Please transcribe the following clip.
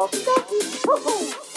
Oh,